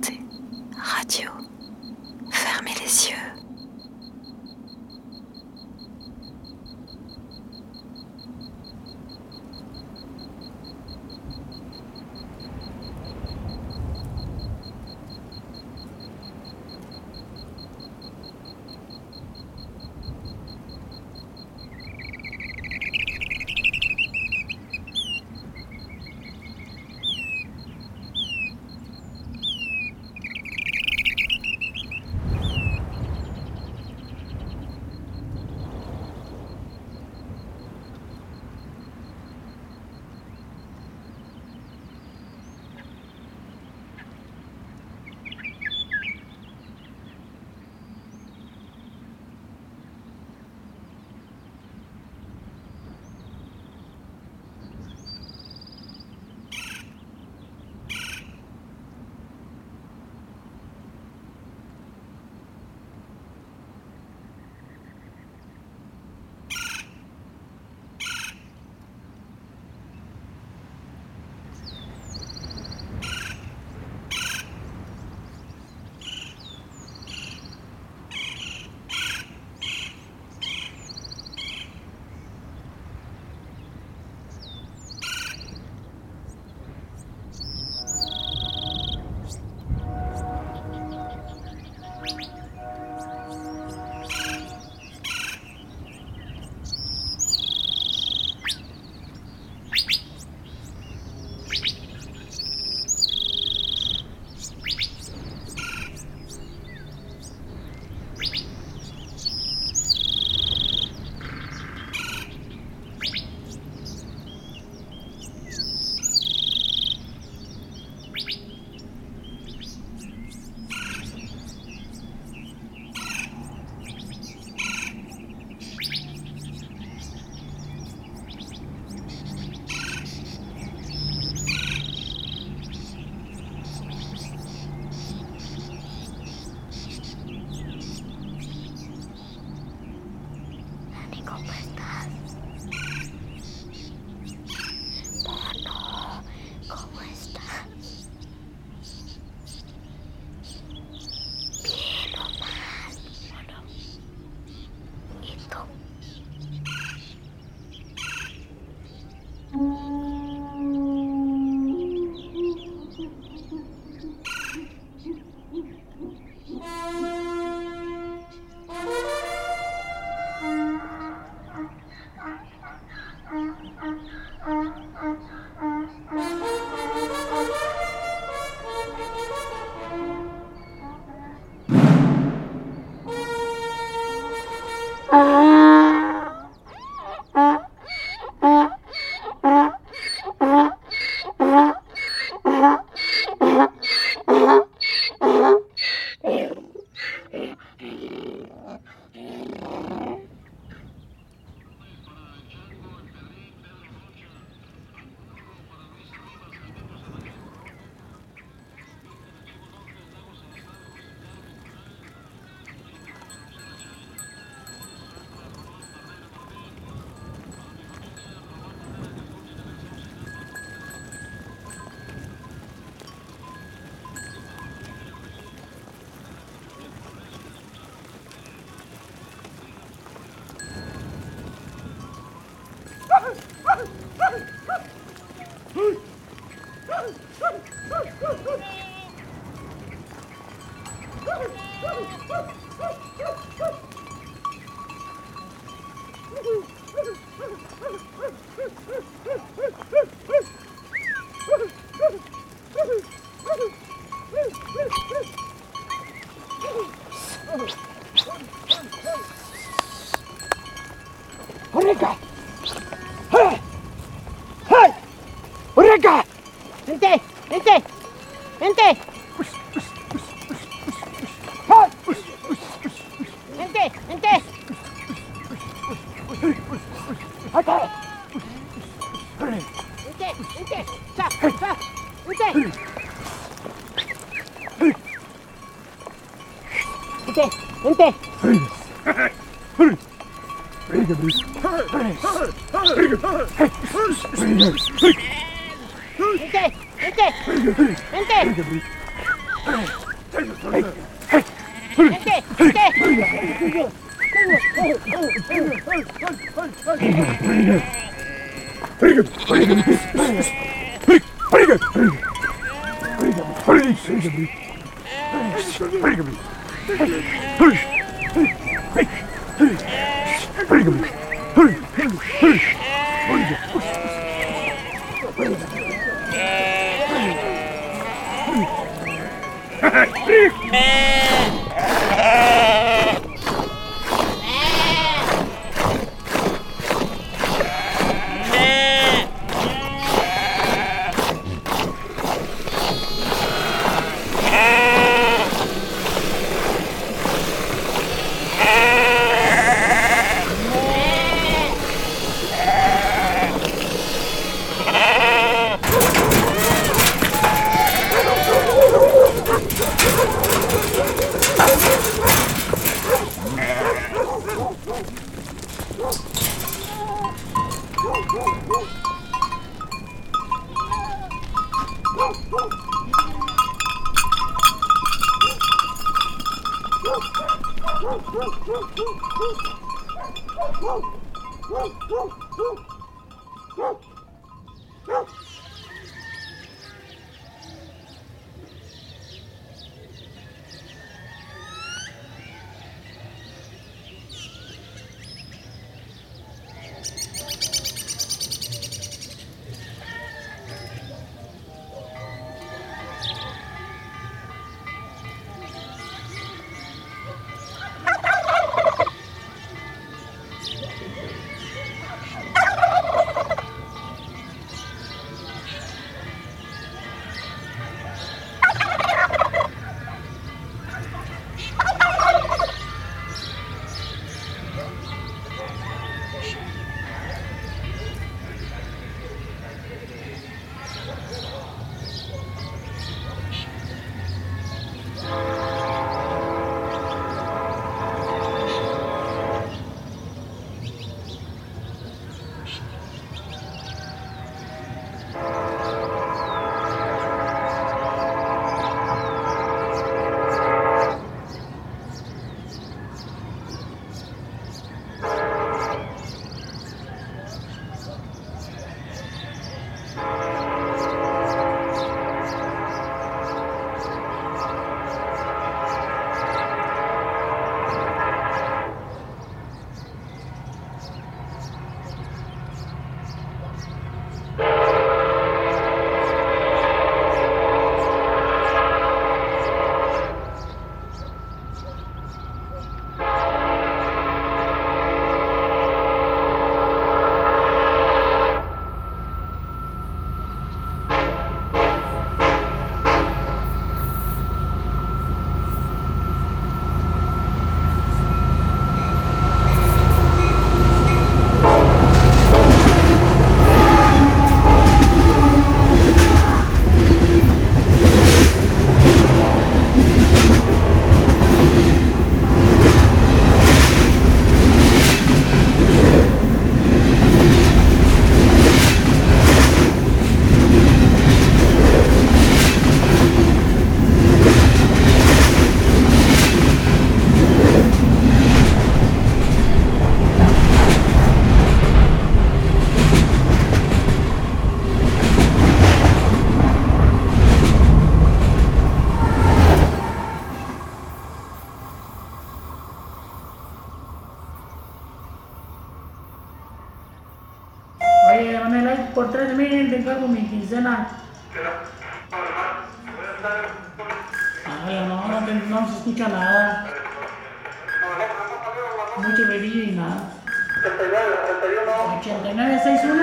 在哈酒 run, run, run. 降りて、はい Hey! Woo! Quincena. Ay, no, no, se escucha nada. Mucho brillo y nada. 8961,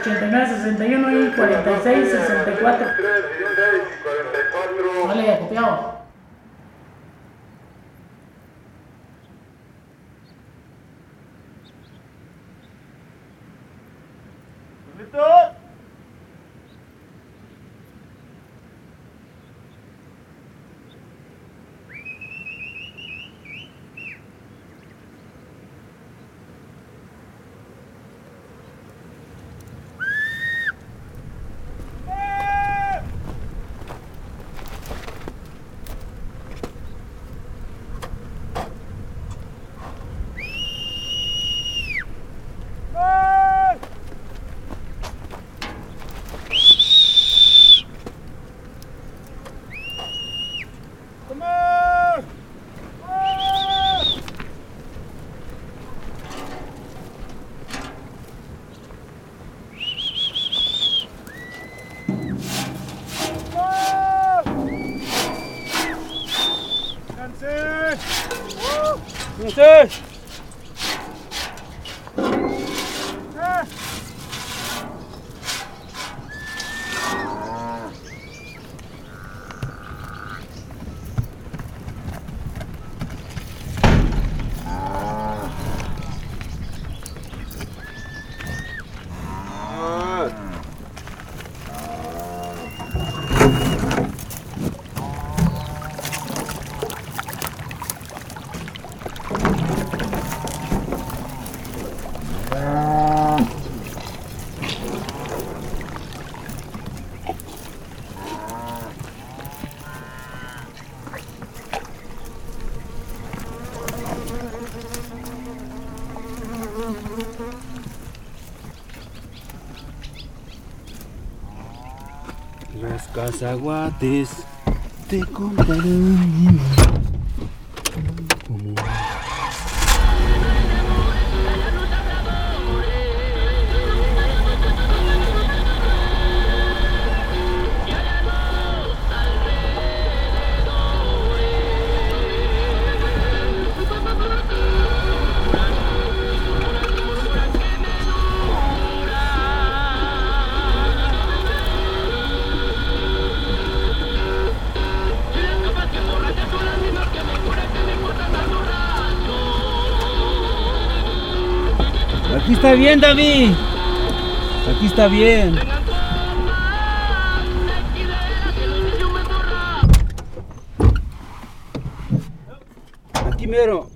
8961 y 4664. Vale, copiado. Cazaguates te contarán. Está bien, David. Aquí está bien. Aquí mero.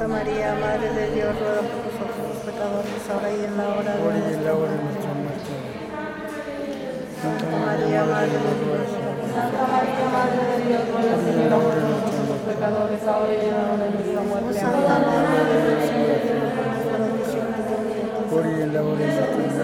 Santa María, Madre de Dios, ruega por nosotros los pecadores, ahora y en la hora de nuestra muerte. Santa María, Madre de Dios, Santa María, Madre de Dios, ruega por nosotros los pecadores, ahora y en la hora de nuestra muerte. Santa Madre de Dios, Señor, por y bendición. Por y en la hora de nuestra muerte.